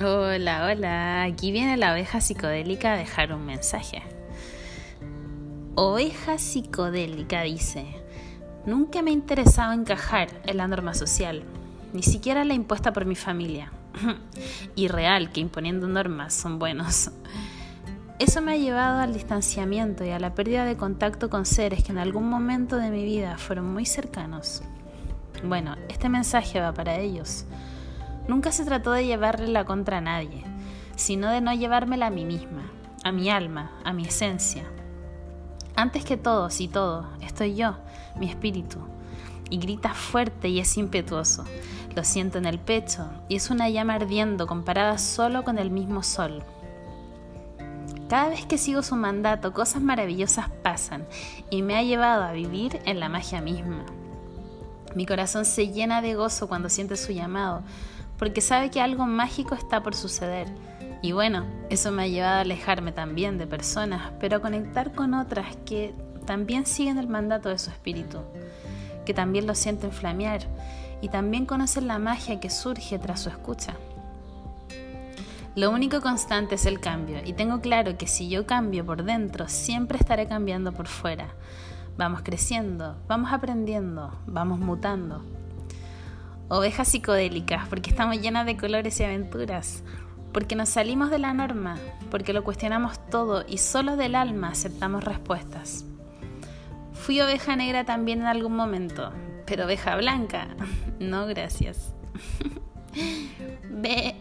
Hola, hola. Aquí viene la oveja psicodélica a dejar un mensaje. Oveja psicodélica dice, nunca me ha interesado encajar en la norma social, ni siquiera la impuesta por mi familia. y real que imponiendo normas son buenos. Eso me ha llevado al distanciamiento y a la pérdida de contacto con seres que en algún momento de mi vida fueron muy cercanos. Bueno, este mensaje va para ellos. Nunca se trató de llevarle la contra a nadie, sino de no llevármela a mí misma, a mi alma, a mi esencia. Antes que todos y todo, estoy yo, mi espíritu, y grita fuerte y es impetuoso. Lo siento en el pecho y es una llama ardiendo comparada solo con el mismo sol. Cada vez que sigo su mandato, cosas maravillosas pasan y me ha llevado a vivir en la magia misma. Mi corazón se llena de gozo cuando siente su llamado, porque sabe que algo mágico está por suceder. Y bueno, eso me ha llevado a alejarme también de personas, pero a conectar con otras que también siguen el mandato de su espíritu, que también lo sienten flamear y también conocen la magia que surge tras su escucha. Lo único constante es el cambio y tengo claro que si yo cambio por dentro, siempre estaré cambiando por fuera. Vamos creciendo, vamos aprendiendo, vamos mutando. Ovejas psicodélicas, porque estamos llenas de colores y aventuras, porque nos salimos de la norma, porque lo cuestionamos todo y solo del alma aceptamos respuestas. Fui oveja negra también en algún momento, pero oveja blanca, no gracias. Ve.